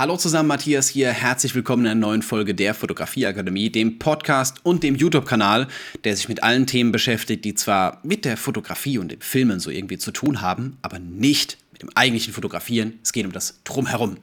Hallo zusammen, Matthias hier. Herzlich willkommen in einer neuen Folge der Fotografieakademie, dem Podcast und dem YouTube-Kanal, der sich mit allen Themen beschäftigt, die zwar mit der Fotografie und dem Filmen so irgendwie zu tun haben, aber nicht mit dem eigentlichen Fotografieren. Es geht um das Drumherum.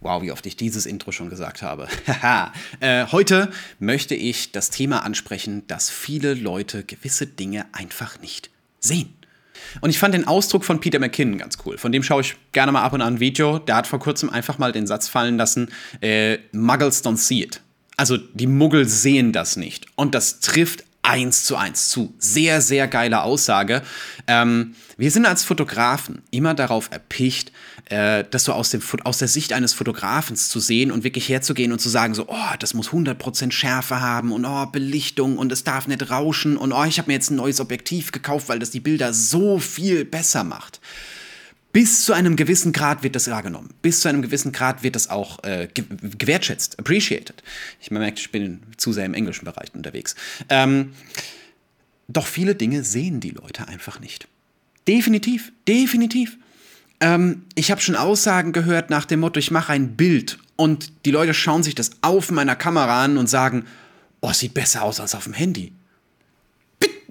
Wow, wie oft ich dieses Intro schon gesagt habe. äh, heute möchte ich das Thema ansprechen, dass viele Leute gewisse Dinge einfach nicht sehen. Und ich fand den Ausdruck von Peter McKinnon ganz cool. Von dem schaue ich gerne mal ab und an ein Video. Der hat vor kurzem einfach mal den Satz fallen lassen: äh, Muggles don't see it. Also die Muggel sehen das nicht. Und das trifft eins zu eins zu. Sehr, sehr geile Aussage. Ähm, wir sind als Fotografen immer darauf erpicht, äh, das so aus, dem, aus der Sicht eines Fotografens zu sehen und wirklich herzugehen und zu sagen, so, oh, das muss 100% Schärfe haben und oh, Belichtung und es darf nicht rauschen und oh, ich habe mir jetzt ein neues Objektiv gekauft, weil das die Bilder so viel besser macht. Bis zu einem gewissen Grad wird das wahrgenommen. Bis zu einem gewissen Grad wird das auch äh, gewertschätzt, appreciated. Ich merke, ich bin zu sehr im englischen Bereich unterwegs. Ähm, doch viele Dinge sehen die Leute einfach nicht. Definitiv, definitiv. Ähm, ich habe schon Aussagen gehört nach dem Motto, ich mache ein Bild und die Leute schauen sich das auf meiner Kamera an und sagen, oh, sieht besser aus als auf dem Handy.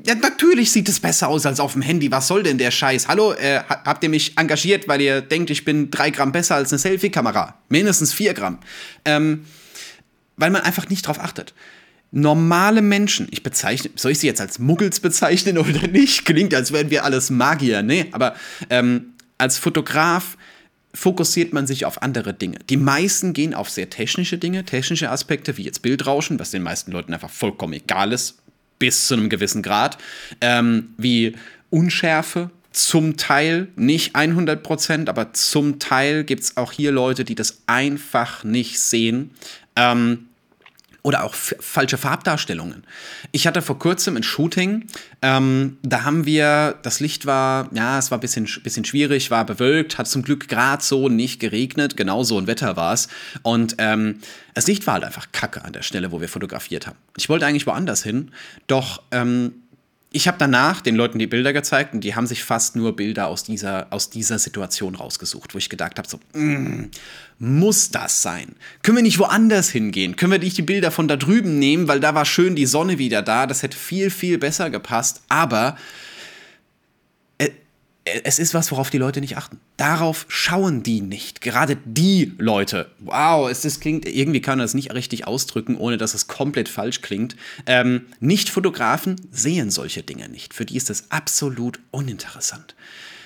Ja, natürlich sieht es besser aus als auf dem Handy. Was soll denn der Scheiß? Hallo, äh, habt ihr mich engagiert, weil ihr denkt, ich bin drei Gramm besser als eine Selfie-Kamera? Mindestens vier Gramm. Ähm, weil man einfach nicht drauf achtet. Normale Menschen, ich bezeichne, soll ich sie jetzt als Muggels bezeichnen oder nicht? Klingt, als wären wir alles Magier. Nee, aber ähm, als Fotograf fokussiert man sich auf andere Dinge. Die meisten gehen auf sehr technische Dinge, technische Aspekte, wie jetzt Bildrauschen, was den meisten Leuten einfach vollkommen egal ist bis zu einem gewissen Grad, ähm, wie Unschärfe, zum Teil, nicht 100 Prozent, aber zum Teil gibt es auch hier Leute, die das einfach nicht sehen. Ähm, oder auch falsche Farbdarstellungen. Ich hatte vor kurzem ein Shooting, ähm, da haben wir, das Licht war, ja, es war ein bisschen, bisschen schwierig, war bewölkt, hat zum Glück gerade so nicht geregnet, genau so ein Wetter war es. Und ähm, das Licht war halt einfach kacke an der Stelle, wo wir fotografiert haben. Ich wollte eigentlich woanders hin, doch ähm, ich habe danach den Leuten die Bilder gezeigt und die haben sich fast nur Bilder aus dieser, aus dieser Situation rausgesucht, wo ich gedacht habe, so, mm, muss das sein? Können wir nicht woanders hingehen? Können wir nicht die Bilder von da drüben nehmen, weil da war schön die Sonne wieder da, das hätte viel, viel besser gepasst, aber es ist was, worauf die Leute nicht achten. Darauf schauen die nicht. Gerade die Leute. Wow, es das klingt, irgendwie kann man das nicht richtig ausdrücken, ohne dass es komplett falsch klingt. Ähm, Nicht-Fotografen sehen solche Dinge nicht. Für die ist das absolut uninteressant.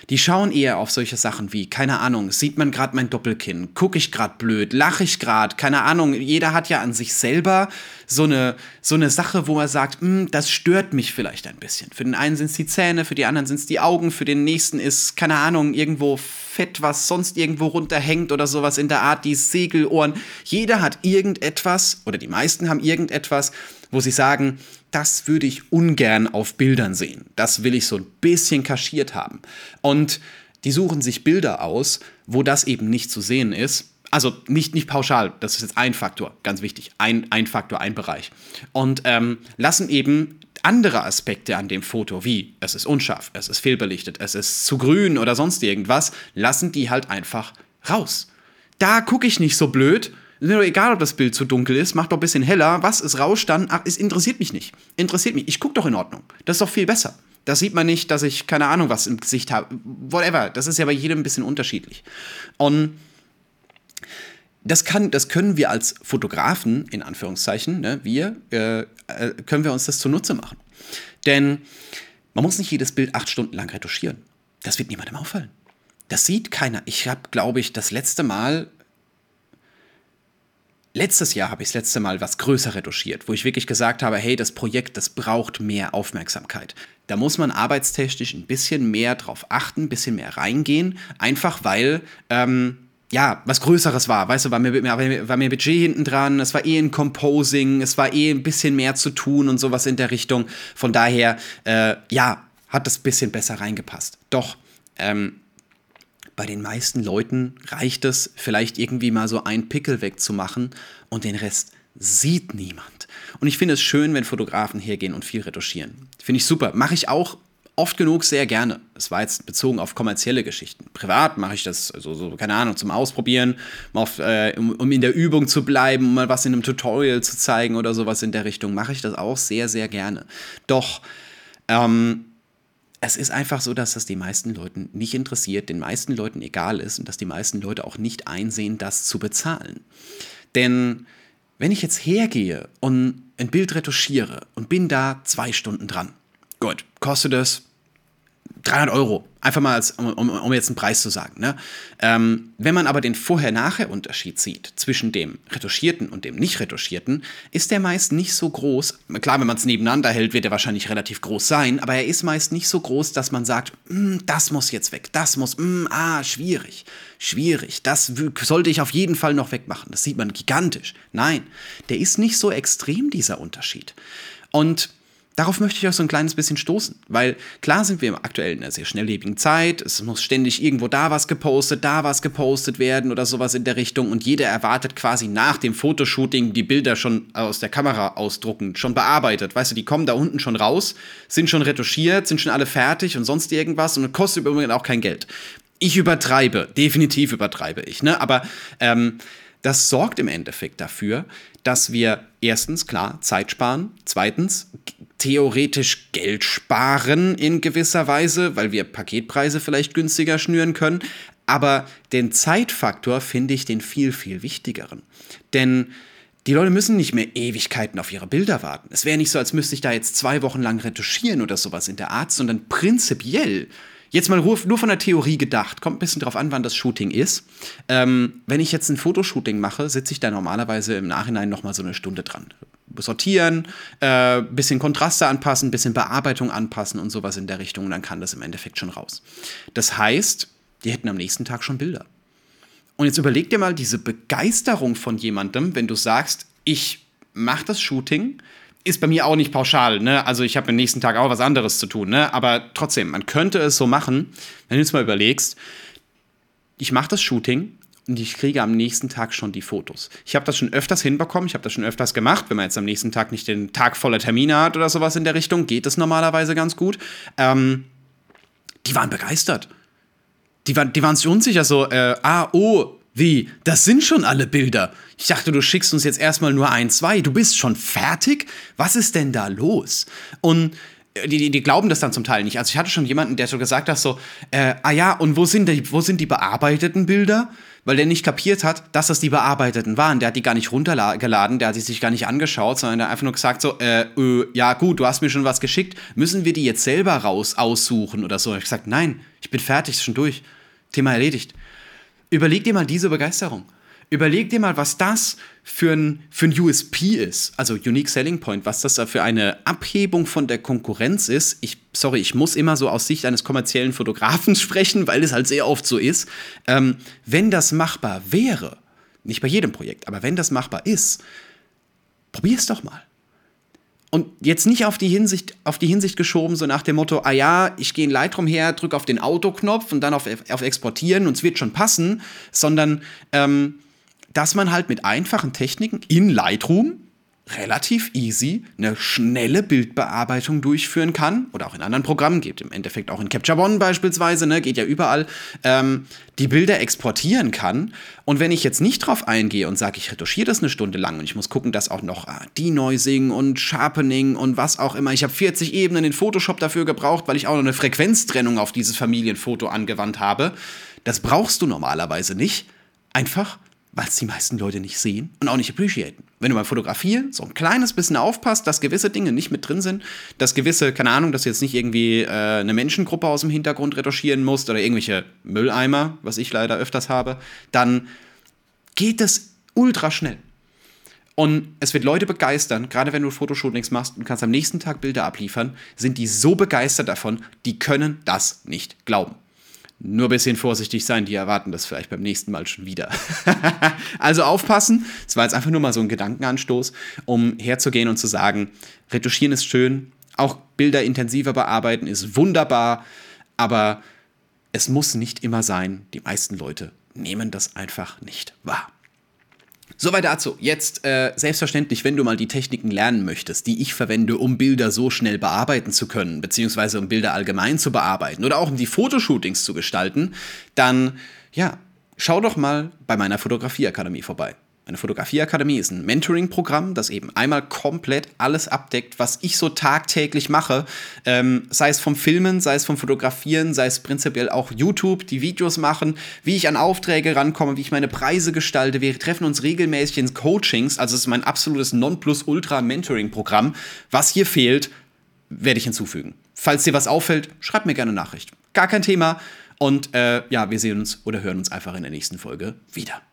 Die schauen eher auf solche Sachen wie, keine Ahnung, sieht man gerade mein Doppelkinn, gucke ich gerade blöd, lache ich gerade, keine Ahnung. Jeder hat ja an sich selber so eine, so eine Sache, wo er sagt, hm, das stört mich vielleicht ein bisschen. Für den einen sind es die Zähne, für die anderen sind es die Augen, für den nächsten ist, keine Ahnung, irgendwo Fett, was sonst irgendwo runterhängt oder sowas in der Art, die Segelohren. Jeder hat irgendetwas, oder die meisten haben irgendetwas, wo sie sagen, das würde ich ungern auf Bildern sehen. Das will ich so ein bisschen kaschiert haben. Und die suchen sich Bilder aus, wo das eben nicht zu sehen ist. Also nicht, nicht pauschal, das ist jetzt ein Faktor, ganz wichtig. Ein, ein Faktor, ein Bereich. Und ähm, lassen eben andere Aspekte an dem Foto, wie es ist unscharf, es ist fehlbelichtet, es ist zu grün oder sonst irgendwas, lassen die halt einfach raus. Da gucke ich nicht so blöd, ist doch egal, ob das Bild zu dunkel ist, mach doch ein bisschen heller. Was ist rauscht dann? Ach, es interessiert mich nicht. Interessiert mich. Ich gucke doch in Ordnung. Das ist doch viel besser. Da sieht man nicht, dass ich keine Ahnung was im Gesicht habe. Whatever. Das ist ja bei jedem ein bisschen unterschiedlich. Und das, kann, das können wir als Fotografen, in Anführungszeichen, ne, wir, äh, äh, können wir uns das zunutze machen. Denn man muss nicht jedes Bild acht Stunden lang retuschieren. Das wird niemandem auffallen. Das sieht keiner. Ich habe, glaube ich, das letzte Mal Letztes Jahr habe ich das letzte Mal was größer retuschiert, wo ich wirklich gesagt habe, hey, das Projekt, das braucht mehr Aufmerksamkeit. Da muss man arbeitstechnisch ein bisschen mehr drauf achten, ein bisschen mehr reingehen, einfach weil, ähm, ja, was Größeres war. Weißt du, war mir, war mir Budget hinten dran, es war eh ein Composing, es war eh ein bisschen mehr zu tun und sowas in der Richtung. Von daher, äh, ja, hat das ein bisschen besser reingepasst. Doch, ähm, bei den meisten Leuten reicht es, vielleicht irgendwie mal so einen Pickel wegzumachen und den Rest sieht niemand. Und ich finde es schön, wenn Fotografen hergehen und viel retuschieren. Finde ich super. Mache ich auch oft genug sehr gerne. Es war jetzt bezogen auf kommerzielle Geschichten. Privat mache ich das, also so, keine Ahnung, zum Ausprobieren, auf, äh, um, um, in der Übung zu bleiben, um mal was in einem Tutorial zu zeigen oder sowas in der Richtung, mache ich das auch sehr, sehr gerne. Doch, ähm, es ist einfach so, dass das die meisten Leuten nicht interessiert, den meisten Leuten egal ist und dass die meisten Leute auch nicht einsehen, das zu bezahlen. Denn wenn ich jetzt hergehe und ein Bild retuschiere und bin da zwei Stunden dran, gut, kostet es 300 Euro. Einfach mal, als, um, um, jetzt einen Preis zu sagen. Ne? Ähm, wenn man aber den Vorher-Nachher-Unterschied sieht zwischen dem retuschierten und dem nicht retuschierten, ist der meist nicht so groß. Klar, wenn man es nebeneinander hält, wird er wahrscheinlich relativ groß sein, aber er ist meist nicht so groß, dass man sagt, mm, das muss jetzt weg, das muss, mm, ah, schwierig, schwierig, das sollte ich auf jeden Fall noch wegmachen. Das sieht man gigantisch. Nein, der ist nicht so extrem, dieser Unterschied. Und Darauf möchte ich auch so ein kleines bisschen stoßen, weil klar sind wir aktuell in einer sehr schnelllebigen Zeit, es muss ständig irgendwo da was gepostet, da was gepostet werden oder sowas in der Richtung. Und jeder erwartet quasi nach dem Fotoshooting die Bilder schon aus der Kamera ausdrucken, schon bearbeitet, weißt du, die kommen da unten schon raus, sind schon retuschiert, sind schon alle fertig und sonst irgendwas und kostet übrigens auch kein Geld. Ich übertreibe, definitiv übertreibe ich, ne, aber ähm, das sorgt im Endeffekt dafür, dass wir erstens klar Zeit sparen, zweitens theoretisch Geld sparen in gewisser Weise, weil wir Paketpreise vielleicht günstiger schnüren können, aber den Zeitfaktor finde ich den viel, viel wichtigeren. Denn die Leute müssen nicht mehr Ewigkeiten auf ihre Bilder warten. Es wäre nicht so, als müsste ich da jetzt zwei Wochen lang retuschieren oder sowas in der Art, sondern prinzipiell Jetzt mal nur von der Theorie gedacht, kommt ein bisschen drauf an, wann das Shooting ist. Ähm, wenn ich jetzt ein Fotoshooting mache, sitze ich da normalerweise im Nachhinein nochmal so eine Stunde dran. Sortieren, äh, bisschen Kontraste anpassen, bisschen Bearbeitung anpassen und sowas in der Richtung und dann kann das im Endeffekt schon raus. Das heißt, die hätten am nächsten Tag schon Bilder. Und jetzt überleg dir mal diese Begeisterung von jemandem, wenn du sagst, ich mache das Shooting, ist bei mir auch nicht pauschal, ne? Also ich habe am nächsten Tag auch was anderes zu tun, ne? Aber trotzdem, man könnte es so machen, wenn du jetzt mal überlegst, ich mache das Shooting und ich kriege am nächsten Tag schon die Fotos. Ich habe das schon öfters hinbekommen, ich habe das schon öfters gemacht. Wenn man jetzt am nächsten Tag nicht den Tag voller Termine hat oder sowas in der Richtung, geht das normalerweise ganz gut. Ähm, die waren begeistert. Die waren, die waren sich unsicher, so, äh, ah, oh, wie? Das sind schon alle Bilder. Ich dachte, du schickst uns jetzt erstmal nur ein, zwei. Du bist schon fertig? Was ist denn da los? Und die, die, die, glauben das dann zum Teil nicht. Also ich hatte schon jemanden, der so gesagt hat, so, äh, ah ja, und wo sind, die, wo sind die bearbeiteten Bilder? Weil der nicht kapiert hat, dass das die bearbeiteten waren. Der hat die gar nicht runtergeladen, der hat die sich gar nicht angeschaut, sondern der hat einfach nur gesagt so, äh, äh, ja gut, du hast mir schon was geschickt, müssen wir die jetzt selber raus aussuchen oder so? Ich habe gesagt, nein, ich bin fertig, ist schon durch. Thema erledigt. Überleg dir mal diese Begeisterung. Überleg dir mal, was das für ein, für ein USP ist, also Unique Selling Point, was das da für eine Abhebung von der Konkurrenz ist. Ich, sorry, ich muss immer so aus Sicht eines kommerziellen Fotografen sprechen, weil es halt sehr oft so ist. Ähm, wenn das machbar wäre, nicht bei jedem Projekt, aber wenn das machbar ist, probier es doch mal. Und jetzt nicht auf die Hinsicht, auf die Hinsicht geschoben, so nach dem Motto, ah ja, ich gehe in Lightroom her, drücke auf den Autoknopf und dann auf, auf Exportieren und es wird schon passen, sondern ähm, dass man halt mit einfachen Techniken in Lightroom relativ easy eine schnelle Bildbearbeitung durchführen kann. Oder auch in anderen Programmen geht im Endeffekt auch in Capture One beispielsweise ne, geht ja überall ähm, die Bilder exportieren kann. Und wenn ich jetzt nicht drauf eingehe und sage ich retuschiere das eine Stunde lang und ich muss gucken dass auch noch ah, Denoising und Sharpening und was auch immer ich habe 40 Ebenen in Photoshop dafür gebraucht weil ich auch noch eine Frequenztrennung auf dieses Familienfoto angewandt habe das brauchst du normalerweise nicht. Einfach weil es die meisten Leute nicht sehen und auch nicht appreciaten. Wenn du beim Fotografieren so ein kleines bisschen aufpasst, dass gewisse Dinge nicht mit drin sind, dass gewisse, keine Ahnung, dass du jetzt nicht irgendwie äh, eine Menschengruppe aus dem Hintergrund retuschieren musst oder irgendwelche Mülleimer, was ich leider öfters habe, dann geht es ultra schnell. Und es wird Leute begeistern, gerade wenn du Fotoshootings machst und kannst am nächsten Tag Bilder abliefern, sind die so begeistert davon, die können das nicht glauben. Nur ein bisschen vorsichtig sein, die erwarten das vielleicht beim nächsten Mal schon wieder. also aufpassen. Es war jetzt einfach nur mal so ein Gedankenanstoß, um herzugehen und zu sagen, retuschieren ist schön, auch Bilder intensiver bearbeiten ist wunderbar, aber es muss nicht immer sein. Die meisten Leute nehmen das einfach nicht wahr. Soweit dazu. Jetzt äh, selbstverständlich, wenn du mal die Techniken lernen möchtest, die ich verwende, um Bilder so schnell bearbeiten zu können, beziehungsweise um Bilder allgemein zu bearbeiten oder auch um die Fotoshootings zu gestalten, dann ja, schau doch mal bei meiner Fotografieakademie vorbei. Meine Fotografieakademie ist ein Mentoring-Programm, das eben einmal komplett alles abdeckt, was ich so tagtäglich mache. Ähm, sei es vom Filmen, sei es vom Fotografieren, sei es prinzipiell auch YouTube, die Videos machen, wie ich an Aufträge rankomme, wie ich meine Preise gestalte. Wir treffen uns regelmäßig in Coachings. Also es ist mein absolutes Nonplusultra-Mentoring-Programm. Was hier fehlt, werde ich hinzufügen. Falls dir was auffällt, schreib mir gerne Nachricht. Gar kein Thema. Und äh, ja, wir sehen uns oder hören uns einfach in der nächsten Folge wieder.